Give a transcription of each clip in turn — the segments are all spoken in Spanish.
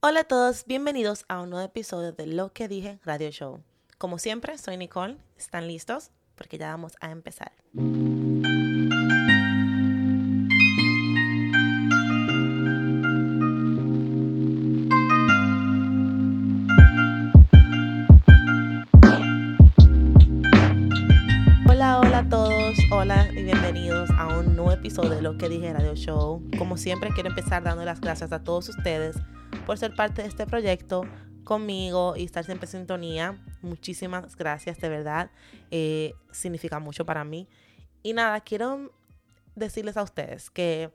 Hola a todos, bienvenidos a un nuevo episodio de Lo que dije Radio Show. Como siempre, soy Nicole. ¿Están listos? Porque ya vamos a empezar. Hola, hola a todos, hola y bienvenidos a un nuevo episodio de Lo que dije Radio Show. Como siempre, quiero empezar dando las gracias a todos ustedes por ser parte de este proyecto conmigo y estar siempre en sintonía. Muchísimas gracias, de verdad. Eh, significa mucho para mí. Y nada, quiero decirles a ustedes que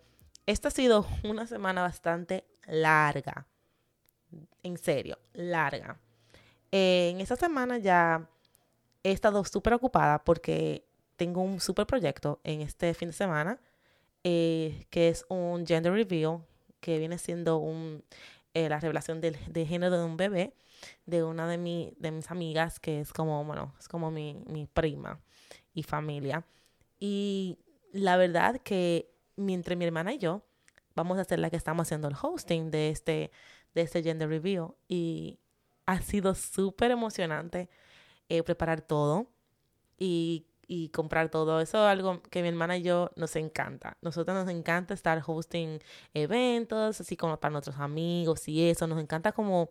esta ha sido una semana bastante larga. En serio, larga. Eh, en esta semana ya he estado súper ocupada porque tengo un súper proyecto en este fin de semana eh, que es un gender reveal que viene siendo un eh, la revelación del, de género de un bebé de una de, mi, de mis amigas que es como, bueno, es como mi, mi prima y familia. Y la verdad que mientras mi hermana y yo vamos a ser la que estamos haciendo el hosting de este, de este gender review y ha sido súper emocionante eh, preparar todo y y comprar todo. Eso es algo que mi hermana y yo nos encanta. Nosotros nos encanta estar hosting eventos, así como para nuestros amigos y eso. Nos encanta como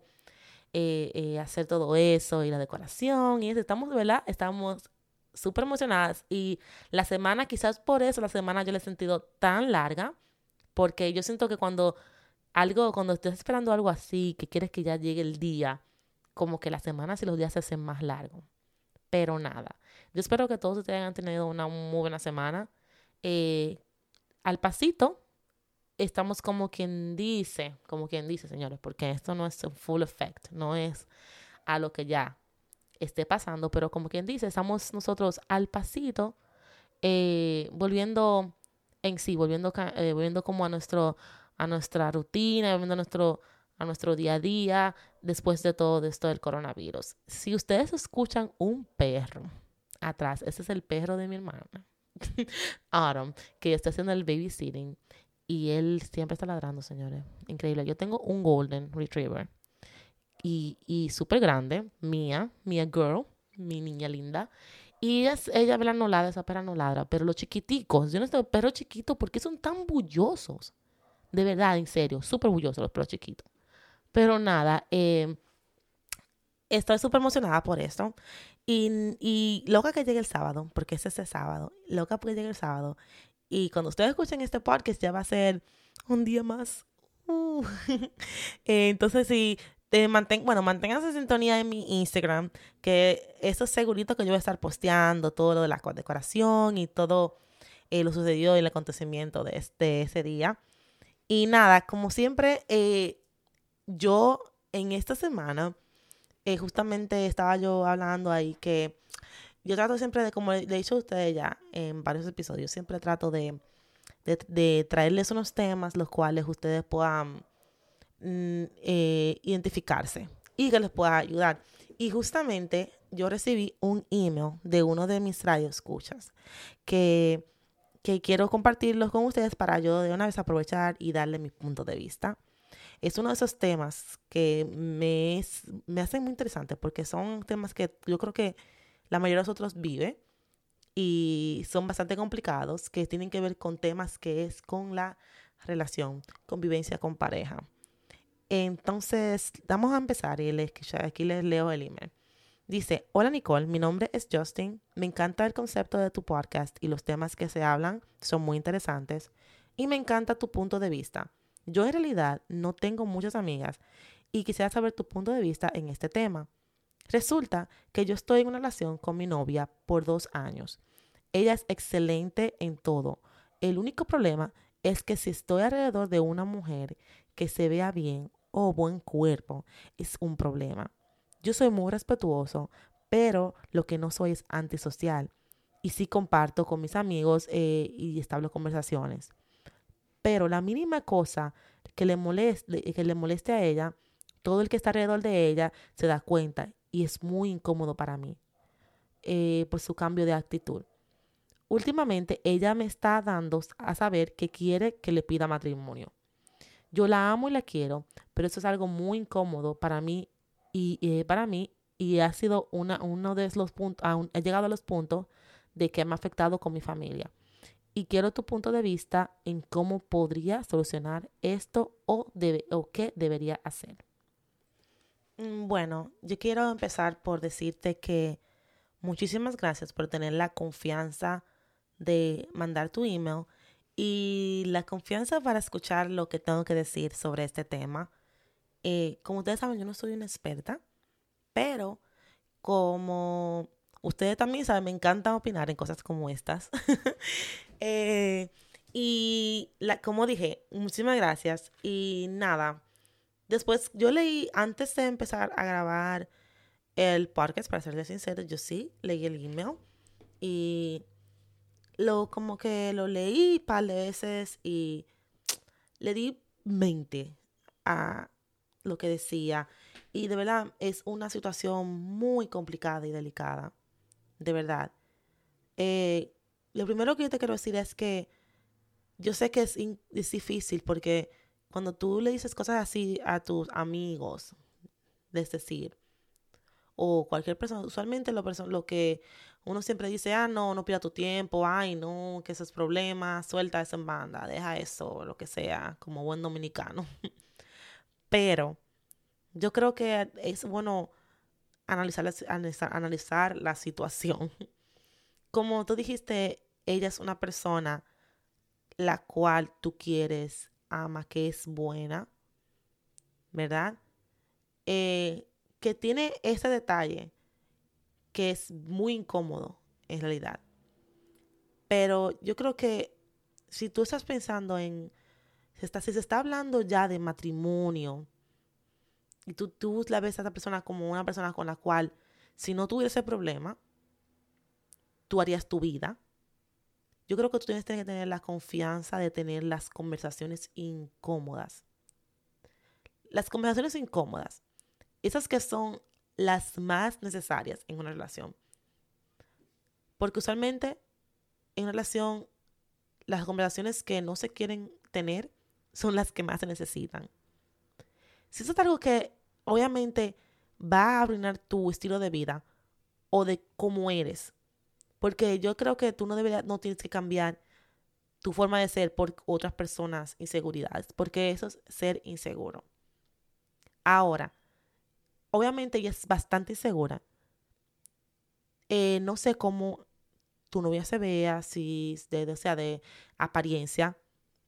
eh, eh, hacer todo eso y la decoración y eso. Estamos, ¿verdad? Estamos súper emocionadas y la semana, quizás por eso la semana yo la he sentido tan larga, porque yo siento que cuando algo, cuando estás esperando algo así, que quieres que ya llegue el día, como que las semanas y los días se hacen más largos. Pero nada, yo espero que todos ustedes hayan tenido una muy buena semana. Eh, al pasito, estamos como quien dice, como quien dice, señores, porque esto no es un full effect, no es a lo que ya esté pasando, pero como quien dice, estamos nosotros al pasito, eh, volviendo en sí, volviendo, eh, volviendo como a nuestro, a nuestra rutina, volviendo nuestro, a nuestro día a día, después de todo esto del coronavirus. Si ustedes escuchan un perro, atrás. Ese es el perro de mi hermana, Autumn, que está haciendo el babysitting. Y él siempre está ladrando, señores. Increíble. Yo tengo un Golden Retriever. Y, y súper grande. Mía, Mía Girl, mi niña linda. Y ella, ella la no ladra, esa perra no ladra. Pero los chiquiticos, yo no sé, perros chiquitos, ¿por qué son tan bullosos? De verdad, en serio, súper bullosos los perros chiquitos. Pero nada, eh, estoy súper emocionada por esto. Y, loca que llegue el sábado, porque es ese sábado. Loca porque llegue el sábado. Y cuando ustedes escuchen este podcast ya va a ser un día más. Uh. entonces, si te mantén, bueno, manténganse en sintonía en mi Instagram, que eso es segurito que yo voy a estar posteando todo lo de la decoración y todo eh, lo sucedido y el acontecimiento de, este, ese día. Y nada, como siempre, eh, yo en esta semana eh, justamente estaba yo hablando ahí que yo trato siempre de, como le he dicho a ustedes ya en varios episodios, siempre trato de, de, traerles unos temas los cuales ustedes puedan mm, eh, identificarse y que les pueda ayudar. Y justamente yo recibí un email de uno de mis radioescuchas que, que quiero compartirlos con ustedes para yo de una vez aprovechar y darle mi punto de vista es uno de esos temas que me, me hacen muy interesante porque son temas que yo creo que la mayoría de nosotros vive y son bastante complicados, que tienen que ver con temas que es con la relación, convivencia con pareja. Entonces, vamos a empezar y les, aquí les leo el email. Dice, hola Nicole, mi nombre es Justin, me encanta el concepto de tu podcast y los temas que se hablan son muy interesantes y me encanta tu punto de vista. Yo en realidad no tengo muchas amigas y quisiera saber tu punto de vista en este tema. Resulta que yo estoy en una relación con mi novia por dos años. Ella es excelente en todo. El único problema es que si estoy alrededor de una mujer que se vea bien o buen cuerpo, es un problema. Yo soy muy respetuoso, pero lo que no soy es antisocial. Y sí comparto con mis amigos eh, y establo conversaciones. Pero la mínima cosa que le moleste, que le moleste a ella, todo el que está alrededor de ella se da cuenta y es muy incómodo para mí eh, por su cambio de actitud. Últimamente ella me está dando a saber que quiere que le pida matrimonio. Yo la amo y la quiero, pero eso es algo muy incómodo para mí y, para mí y ha sido una, uno de los puntos, he llegado a los puntos de que me ha afectado con mi familia. Y quiero tu punto de vista en cómo podría solucionar esto o, debe, o qué debería hacer. Mm, bueno, yo quiero empezar por decirte que muchísimas gracias por tener la confianza de mandar tu email y la confianza para escuchar lo que tengo que decir sobre este tema. Eh, como ustedes saben, yo no soy una experta, pero como ustedes también saben, me encanta opinar en cosas como estas. Eh, y como dije, muchísimas gracias. Y nada, después yo leí, antes de empezar a grabar el podcast, para serles sincero, yo sí leí el email. Y lo como que lo leí un par de veces y le di mente a lo que decía. Y de verdad es una situación muy complicada y delicada. De verdad. Eh, lo primero que yo te quiero decir es que yo sé que es, difícil porque cuando tú le dices cosas así a tus amigos, es decir, o cualquier persona, usualmente lo, que uno siempre dice, ah, no, no pierda tu tiempo, ay, no, que esos problemas, suelta eso en banda, deja eso, lo que sea, como buen dominicano. Pero yo creo que es bueno analizar, analizar, analizar la situación. Como tú dijiste, ella es una persona la cual tú quieres, ama, que es buena, ¿verdad? Eh, que tiene ese detalle que es muy incómodo en realidad. Pero yo creo que si tú estás pensando en, si, está, si se está hablando ya de matrimonio, y tú, tú la ves a esa persona como una persona con la cual, si no tuviese problema, tú harías tu vida. Yo creo que tú tienes que tener la confianza de tener las conversaciones incómodas. Las conversaciones incómodas, esas que son las más necesarias en una relación. Porque usualmente en una relación las conversaciones que no se quieren tener son las que más se necesitan. Si eso es algo que obviamente va a arruinar tu estilo de vida o de cómo eres, porque yo creo que tú no deberías, no tienes que cambiar tu forma de ser por otras personas inseguridades, porque eso es ser inseguro. Ahora, obviamente ella es bastante insegura. Eh, no sé cómo tu novia se vea, si de, sea de apariencia,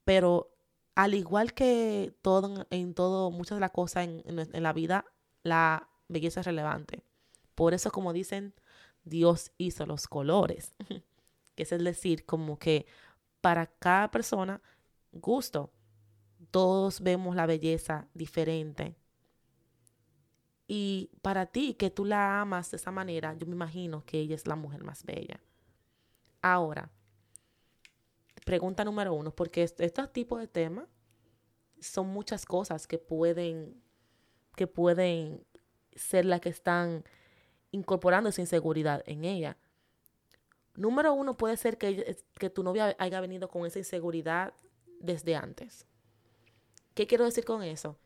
pero al igual que todo en todo, muchas de las cosas en, en la vida, la belleza es relevante. Por eso, como dicen, Dios hizo los colores, que es decir, como que para cada persona, gusto. Todos vemos la belleza diferente. Y para ti, que tú la amas de esa manera, yo me imagino que ella es la mujer más bella. Ahora, pregunta número uno, porque estos tipos de temas son muchas cosas que pueden, que pueden ser las que están incorporando esa inseguridad en ella. Número uno puede ser que, que tu novia haya venido con esa inseguridad desde antes. ¿Qué quiero decir con eso?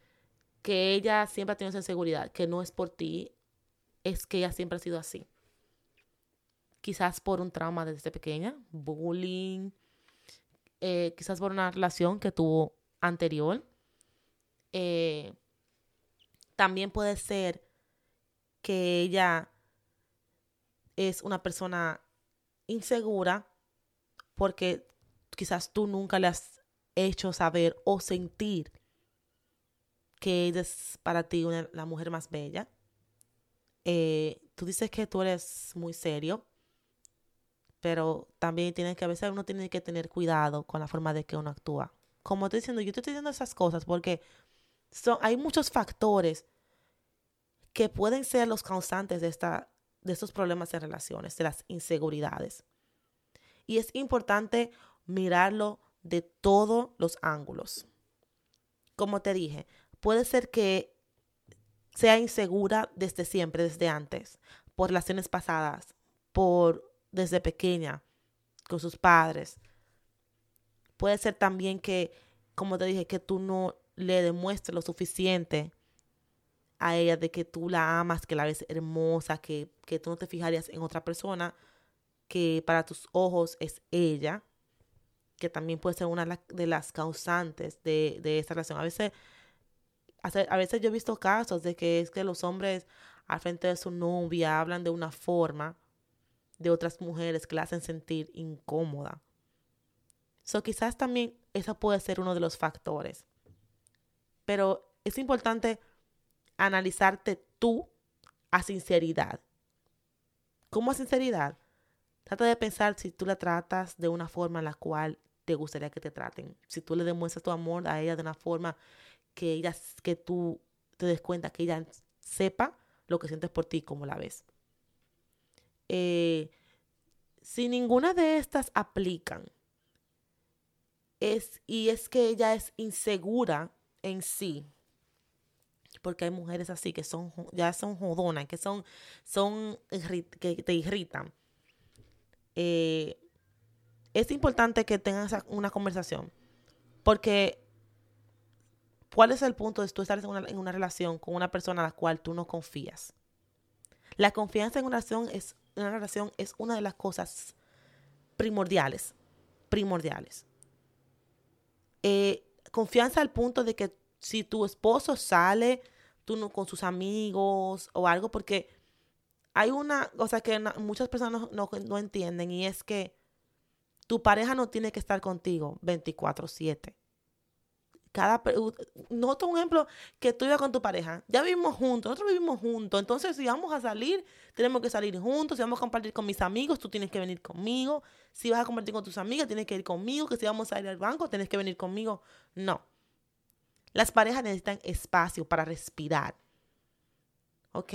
que ella siempre ha tenido esa inseguridad, que no es por ti, es que ella siempre ha sido así. Quizás por un trauma desde pequeña, bullying, eh, quizás por una relación que tuvo anterior. Eh, también puede ser que ella es una persona insegura porque quizás tú nunca le has hecho saber o sentir que ella es para ti la mujer más bella. Eh, tú dices que tú eres muy serio, pero también tienes que a veces uno tiene que tener cuidado con la forma de que uno actúa. Como estoy diciendo, yo estoy diciendo esas cosas porque son, hay muchos factores que pueden ser los causantes de, esta, de estos problemas de relaciones, de las inseguridades. Y es importante mirarlo de todos los ángulos. Como te dije, puede ser que sea insegura desde siempre, desde antes, por relaciones pasadas, por desde pequeña, con sus padres. Puede ser también que, como te dije, que tú no le demuestres lo suficiente a ella de que tú la amas, que la ves hermosa, que, que tú no te fijarías en otra persona, que para tus ojos es ella, que también puede ser una de las causantes de, de relación. A veces, a veces yo he visto casos de que es que los hombres al frente de su novia hablan de una forma de otras mujeres que la hacen sentir incómoda. So, quizás también eso puede ser uno de los factores. Pero es importante analizarte tú a sinceridad. ¿Cómo a sinceridad? Trata de pensar si tú la tratas de una forma en la cual te gustaría que te traten. Si tú le demuestras tu amor a ella de una forma que ella, que tú te des cuenta, que ella sepa lo que sientes por ti, como la ves. Eh, si ninguna de estas aplican, es, y es que ella es insegura en sí, porque hay mujeres así que son ya son jodonas, que son, son que te irritan. Eh, es importante que tengas una conversación. Porque, ¿cuál es el punto de tú estar en una, en una, relación con una persona a la cual tú no confías? La confianza en una relación es, una relación es una de las cosas primordiales. Primordiales. Eh, confianza al punto de que si tu esposo sale tú no, con sus amigos o algo, porque hay una cosa que muchas personas no, no entienden y es que tu pareja no tiene que estar contigo 24/7. Cada, nota un ejemplo que tú ibas con tu pareja. Ya vivimos juntos, nosotros vivimos juntos. Entonces, si vamos a salir, tenemos que salir juntos. Si vamos a compartir con mis amigos, tú tienes que venir conmigo. Si vas a compartir con tus amigas, tienes que ir conmigo. Que si vamos a ir al banco, tienes que venir conmigo. No. Las parejas necesitan espacio para respirar. ¿Ok?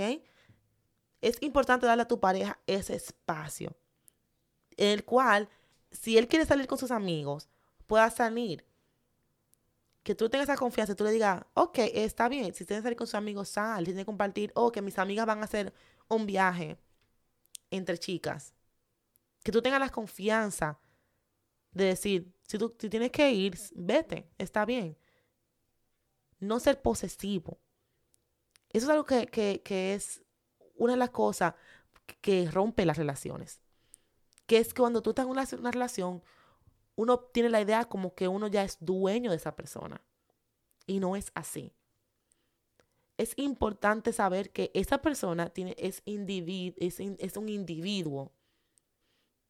Es importante darle a tu pareja ese espacio. El cual si él quiere salir con sus amigos, pueda salir. Que tú tengas esa confianza, tú le digas, ok, está bien, si tienes que salir con sus amigos, sal, tienes que compartir, o que mis amigas van a hacer un viaje entre chicas. Que tú tengas la confianza de decir, si tú si tienes que ir, vete, está bien. No ser posesivo. Eso es algo que, que es una de las cosas que rompe las relaciones que es que cuando tú estás en una relación, uno tiene la idea como que uno ya es dueño de esa persona. Y no es así. Es importante saber que esa persona tiene, es, es, es un individuo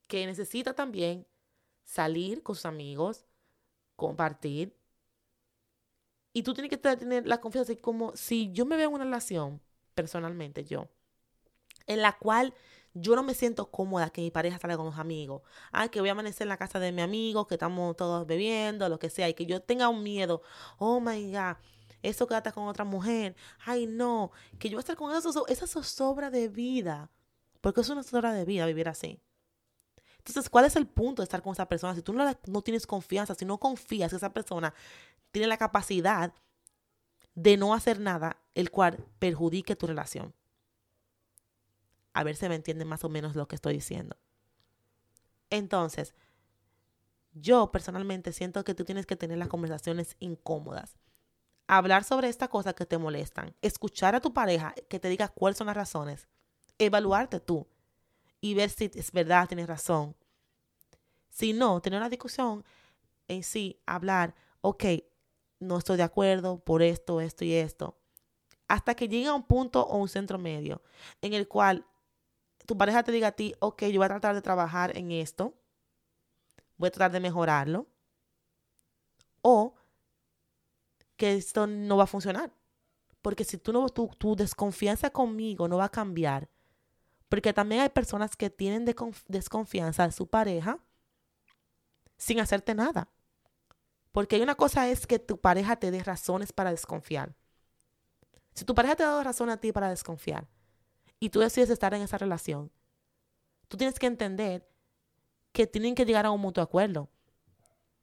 que necesita también salir con sus amigos, compartir. Y tú tienes que tener la confianza de como si yo me veo en una relación, personalmente yo, en la cual yo no me siento cómoda que mi pareja salga con los amigos. Ay, que voy a amanecer en la casa de mi amigo, que estamos todos bebiendo, lo que sea, y que yo tenga un miedo. Oh my God, eso quédate con otra mujer. Ay, no, que yo voy a estar con eso, esa zozobra de vida. Porque es una zozobra de vida vivir así. Entonces, ¿cuál es el punto de estar con esa persona? Si tú no, no tienes confianza, si no confías que esa persona tiene la capacidad de no hacer nada, el cual perjudique tu relación. A ver si me entienden más o menos lo que estoy diciendo. Entonces, yo personalmente siento que tú tienes que tener las conversaciones incómodas. Hablar sobre esta cosa que te molestan. Escuchar a tu pareja que te diga cuáles son las razones. Evaluarte tú. Y ver si es verdad, tienes razón. Si no, tener una discusión en sí, hablar, ok, no estoy de acuerdo por esto, esto y esto. Hasta que llegue a un punto o un centro medio en el cual tu pareja te diga a ti, ok, yo voy a tratar de trabajar en esto, voy a tratar de mejorarlo, o que esto no va a funcionar. Porque si tú no, tu, tu desconfianza conmigo no va a cambiar, porque también hay personas que tienen desconfianza de su pareja sin hacerte nada. Porque una cosa es que tu pareja te dé razones para desconfiar. Si tu pareja te ha dado razón a ti para desconfiar, y tú decides estar en esa relación, tú tienes que entender que tienen que llegar a un mutuo acuerdo.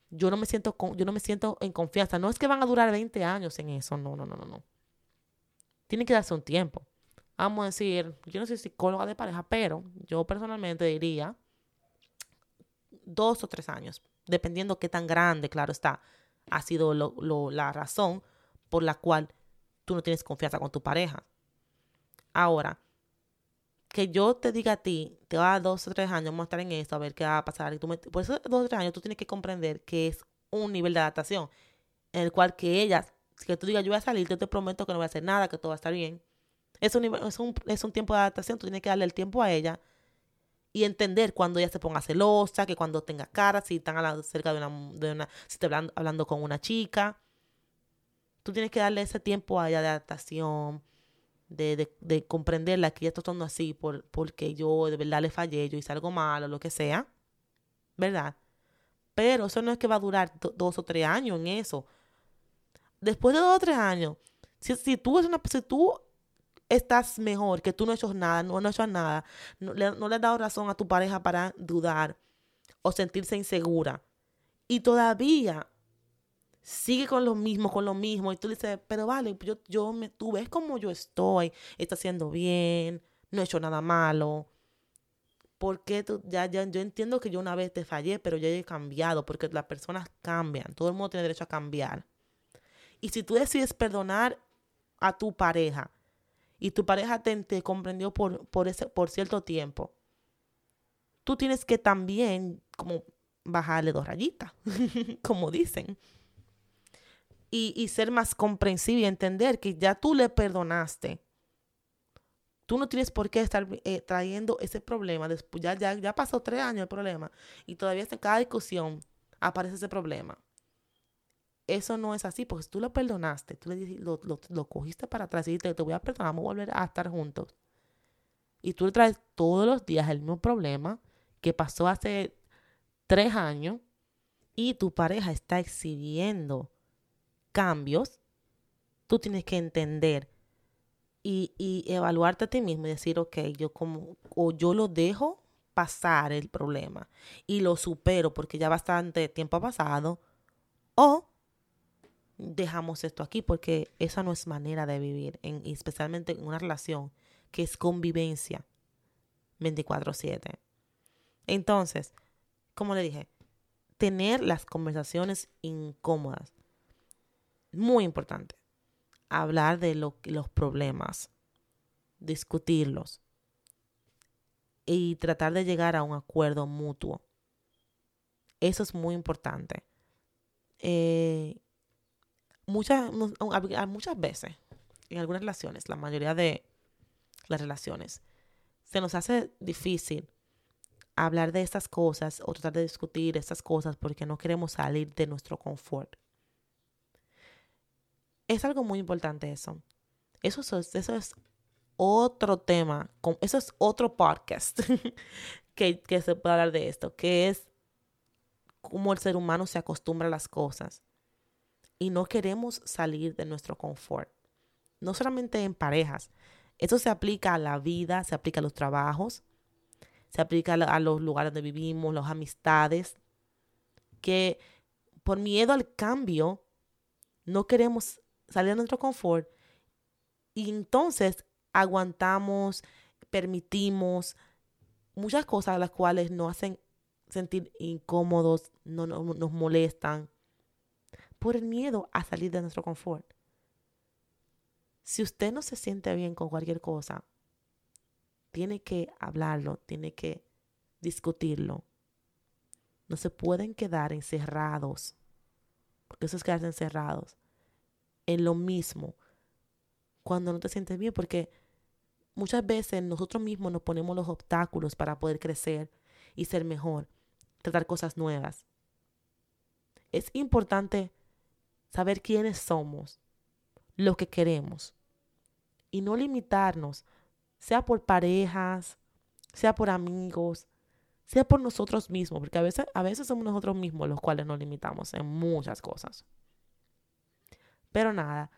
Yo no me siento yo no me siento en confianza. No es que van a durar 20 años en eso. No, no, no, no, no. Tienen que darse un tiempo. Vamos a decir, yo no soy psicóloga de pareja, pero yo personalmente diría dos o tres años, dependiendo qué tan grande, claro está, ha sido la razón por la cual tú no tienes confianza con tu pareja. Ahora, que yo te diga a ti, te va a dos o tres años, vamos a estar en esto, a ver qué va a pasar. Y tú por esos dos o tres años tú tienes que comprender que es un nivel de adaptación en el cual que ella, que tú digas, yo voy a salir, yo te prometo que no voy a hacer nada, que todo va a estar bien. Es un, es un, es un tiempo de adaptación, tú tienes que darle el tiempo a ella y entender cuando ella se ponga celosa, que cuando tenga cara, si están hablando cerca de una, de una si está hablando, hablando con una chica. Tú tienes que darle ese tiempo a ella de adaptación, de, de, de comprenderla que ella está actuando así por, porque yo de verdad le fallé, yo hice algo malo, lo que sea, ¿verdad? Pero eso no es que va a durar dos o tres años en eso. Después de dos o tres años, si, si tú, estás mejor, que tú no has hecho nada, no, no has hecho nada, no le has dado razón a tu pareja para dudar o sentirse insegura, y todavía sigue con lo mismo, con lo mismo. Y tú dices, pero vale, yo, yo me, tú ves como yo estoy, está haciendo bien, no he hecho nada malo. Porque tú, ya, ya, yo entiendo que yo una vez te fallé, pero ya he cambiado, porque las personas cambian, todo el mundo tiene derecho a cambiar. Y si tú decides perdonar a tu pareja y tu pareja te, te comprendió por, por, ese, por cierto tiempo, tú tienes que también como bajarle dos rayitas, como dicen y, ser más comprensivo y entender que ya tú le perdonaste. Tú no tienes por qué estar eh, trayendo ese problema. Después, ya, ya, ya pasó tres años el problema y todavía en cada discusión aparece ese problema. Eso no es así, porque tú lo perdonaste, tú le lo, lo, cogiste para atrás y dijiste, te voy a perdonar, vamos a volver a estar juntos. Y tú le traes todos los días el mismo problema que pasó hace tres años y tu pareja está exhibiendo cambios, tú tienes que entender y, evaluarte a ti mismo y decir, ok, yo como, o yo lo dejo pasar el problema y lo supero porque ya bastante tiempo ha pasado, o dejamos esto aquí porque esa no es manera de vivir, en, especialmente en una relación que es convivencia 24/7. Entonces, como le dije, tener las conversaciones incómodas muy importante. Hablar de lo, los problemas, discutirlos y tratar de llegar a un acuerdo mutuo. Eso es muy importante. Eh, muchas, muchas veces, en algunas relaciones, la mayoría de las relaciones, se nos hace difícil hablar de estas cosas o tratar de discutir estas cosas porque no queremos salir de nuestro confort. Es algo muy importante eso. Eso, es, eso es otro tema, eso es otro podcast que, que se puede hablar de esto, que es cómo el ser humano se acostumbra a las cosas y no queremos salir de nuestro confort. No solamente en parejas, eso se aplica a la vida, se aplica a los trabajos, se aplica a los lugares donde vivimos, las amistades, que por miedo al cambio no queremos salir de nuestro confort y entonces aguantamos, permitimos muchas cosas las cuales nos hacen sentir incómodos, no, nos molestan, por el miedo a salir de nuestro confort. Si usted no se siente bien con cualquier cosa, tiene que hablarlo, tiene que discutirlo. No se pueden quedar encerrados, porque eso es quedarse encerrados en lo mismo cuando no te sientes bien, porque muchas veces nosotros mismos nos ponemos los obstáculos para poder crecer y ser mejor, tratar cosas nuevas. Es importante saber quiénes somos, lo que queremos y no limitarnos, sea por parejas, sea por amigos, sea por nosotros mismos, porque a veces, a veces somos nosotros mismos los cuales nos limitamos en muchas cosas. Pero nada,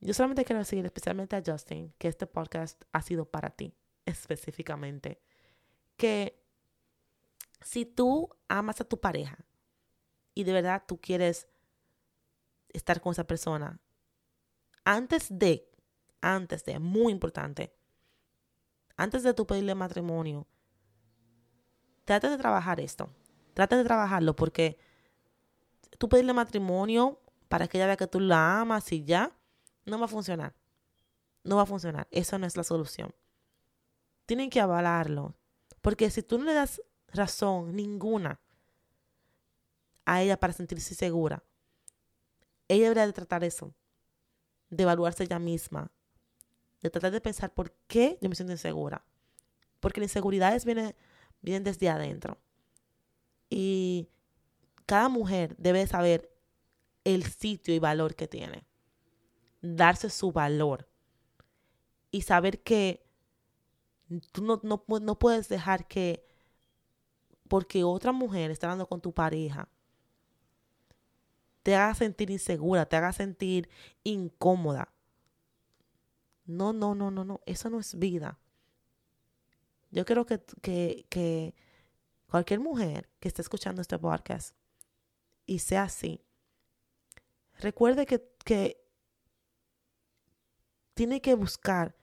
yo solamente quiero decir especialmente a Justin que este podcast ha sido para ti específicamente. Que si tú amas a tu pareja y de verdad tú quieres estar con esa persona, antes de, antes de, muy importante, antes de tu pedirle matrimonio, trata de trabajar esto. Trata de trabajarlo porque tú pedirle matrimonio para que ella vea que tú la amas y ya, no va a funcionar. No va a funcionar. Eso no es la solución. Tienen que avalarlo. Porque si tú no le das razón ninguna a ella para sentirse segura, ella debería de tratar eso, de evaluarse ella misma, de tratar de pensar por qué yo me siento insegura. Porque las inseguridades vienen, vienen desde adentro. Y cada mujer debe saber el sitio y valor que tiene. Darse su valor. Y saber que tú no, no, no puedes dejar que porque otra mujer está hablando con tu pareja te haga sentir insegura, te haga sentir incómoda. No, no, no, no, no. Eso no es vida. Yo creo que, que, que cualquier mujer que esté escuchando este podcast y sea así, recuerde que, que tiene que buscar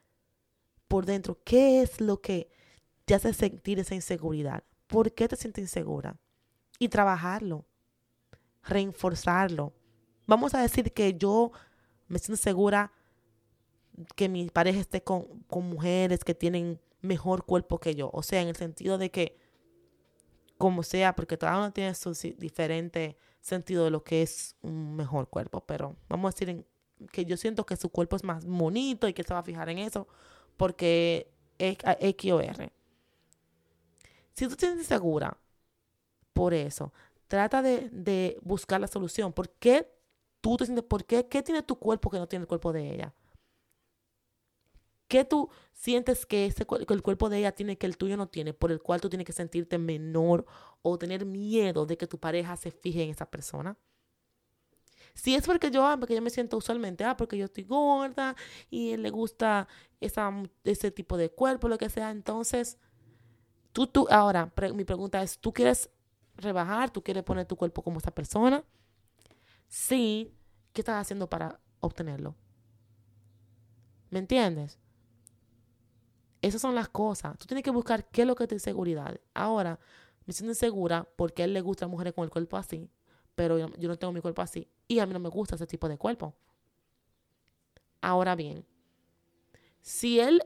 por dentro qué es lo que te hace sentir esa inseguridad. ¿Por qué te sientes insegura? Y trabajarlo, reforzarlo. Vamos a decir que yo me siento segura que mi pareja esté con, mujeres que tienen mejor cuerpo que yo. O sea, en el sentido de que, como sea, porque cada uno tiene su diferente sentido de lo que es un mejor cuerpo. Pero vamos a decir que yo siento que su cuerpo es más bonito y que se va a fijar en eso porque es X o R. Si tú te sientes segura por eso, trata de, de buscar la solución. ¿Por qué tú te sientes, por qué, qué tiene tu cuerpo que no tiene el cuerpo de ella? ¿Qué tú sientes que, ese, el cuerpo de ella tiene que el tuyo no tiene, por el cual tú tienes que sentirte menor o tener miedo de que tu pareja se fije en esa persona? Si es porque yo, porque yo me siento usualmente, ah, porque yo estoy gorda y él le gusta esa, ese tipo de cuerpo, lo que sea, entonces, tú, tú, ahora, mi pregunta es, ¿tú quieres rebajar? ¿Tú quieres poner tu cuerpo como esa persona? Sí, ¿qué estás haciendo para obtenerlo? ¿Me entiendes? Esas son las cosas. Tú tienes que buscar qué es lo que te inseguridad. Ahora, me siento insegura porque a él le gusta a mujeres con el cuerpo así, pero yo, no tengo mi cuerpo así. Y a mí no me gusta ese tipo de cuerpo. Ahora bien, si él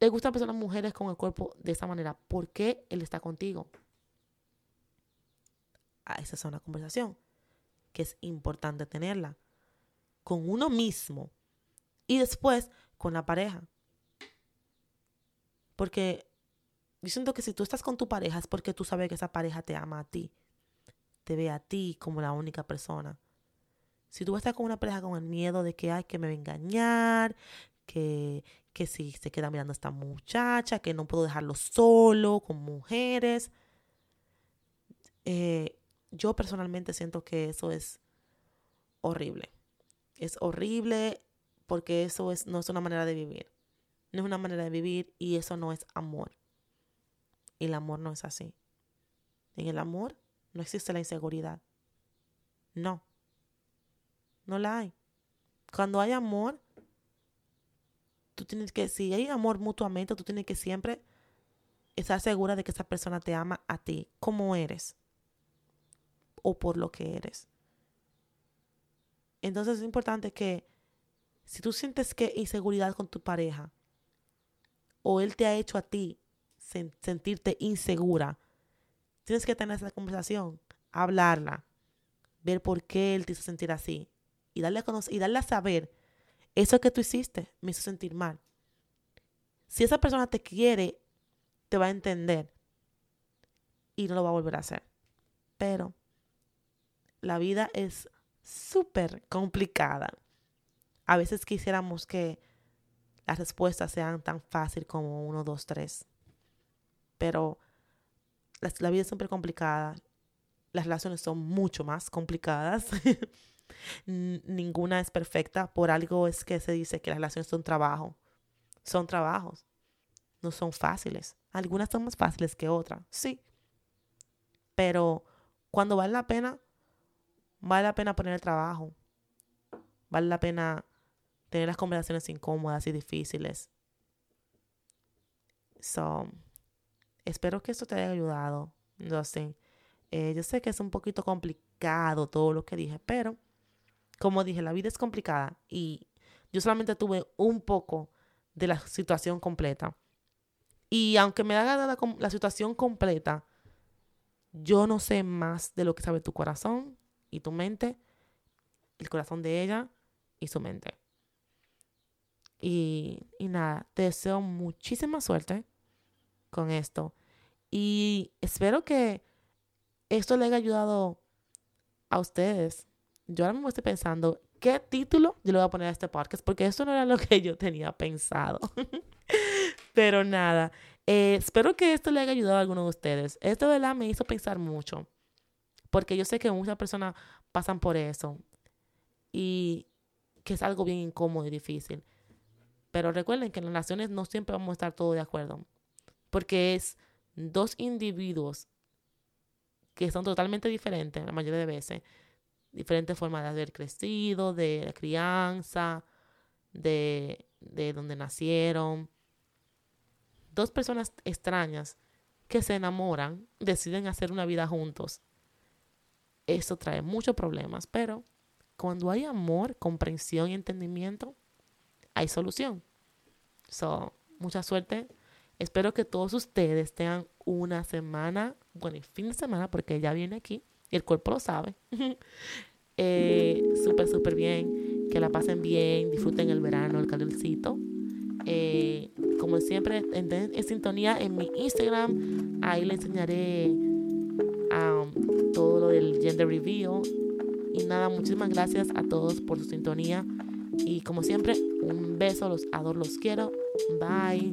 le gusta a personas mujeres con el cuerpo de esa manera, ¿por qué él está contigo? Ah, esa es una conversación que es importante tenerla con uno mismo y después con la pareja. Porque yo siento que si tú estás con tu pareja es porque tú sabes que esa pareja te ama a ti. Te ve a ti como la única persona. Si tú estás con una pareja con el miedo de que, ay, que me va a engañar, que, que si se queda mirando a esta muchacha, que no puedo dejarlo solo con mujeres. Eh, yo personalmente siento que eso es horrible. Es horrible porque eso es, no es una manera de vivir no es una manera de vivir y eso no es amor. Y el amor no es así. En el amor no existe la inseguridad. No. No la hay. Cuando hay amor, tú tienes que, si hay amor mutuamente, tú tienes que siempre estar segura de que esa persona te ama a ti, como eres. O por lo que eres. Entonces es importante que si tú sientes que inseguridad con tu pareja, o él te ha hecho a ti sentirte insegura, tienes que tener esa conversación, hablarla, ver por qué él te hizo sentir así y darle a, conocer, y darle a saber, eso que tú hiciste me hizo sentir mal. Si esa persona te quiere, te va a entender y no lo va a volver a hacer. Pero la vida es súper complicada. A veces quisiéramos que las respuestas sean tan fácil como uno, dos, tres. Pero la, vida es siempre complicada. Las relaciones son mucho más complicadas. Ninguna es perfecta. Por algo es que se dice que las relaciones son trabajo. Son trabajos. No son fáciles. Algunas son más fáciles que otras, sí. Pero cuando vale la pena, vale la pena poner el trabajo. Vale la pena tener las conversaciones incómodas y difíciles. So, espero que esto te haya ayudado. Eh, yo sé que es un poquito complicado todo lo que dije, pero como dije, la vida es complicada y yo solamente tuve un poco de la situación completa. Y aunque me haga la situación completa, yo no sé más de lo que sabe tu corazón y tu mente, el corazón de ella y su mente. Y, y nada, te deseo muchísima suerte con esto. Y espero que esto le haya ayudado a ustedes. Yo ahora mismo estoy pensando qué título yo le voy a poner a este podcast, porque eso no era lo que yo tenía pensado. Pero nada, eh, espero que esto le haya ayudado a alguno de ustedes. Esto de verdad me hizo pensar mucho, porque yo sé que muchas personas pasan por eso y que es algo bien incómodo y difícil. Pero recuerden que en las relaciones no siempre vamos a estar todos de acuerdo, porque es dos individuos que son totalmente diferentes la mayoría de veces, diferentes formas de haber crecido, de la crianza, de, de donde nacieron. Dos personas extrañas que se enamoran, deciden hacer una vida juntos. Eso trae muchos problemas, pero cuando hay amor, comprensión y entendimiento, hay solución. So, mucha suerte. Espero que todos ustedes tengan una semana, bueno, fin de semana, porque ya viene aquí y el cuerpo lo sabe. eh, súper, súper bien. Que la pasen bien, disfruten el verano, el calorcito. Eh, como siempre, en, en, sintonía en mi Instagram. Ahí les enseñaré um, todo lo del gender reveal. Y nada, muchísimas gracias a todos por su sintonía. Y como siempre, un beso, los adoro, los quiero. Bye.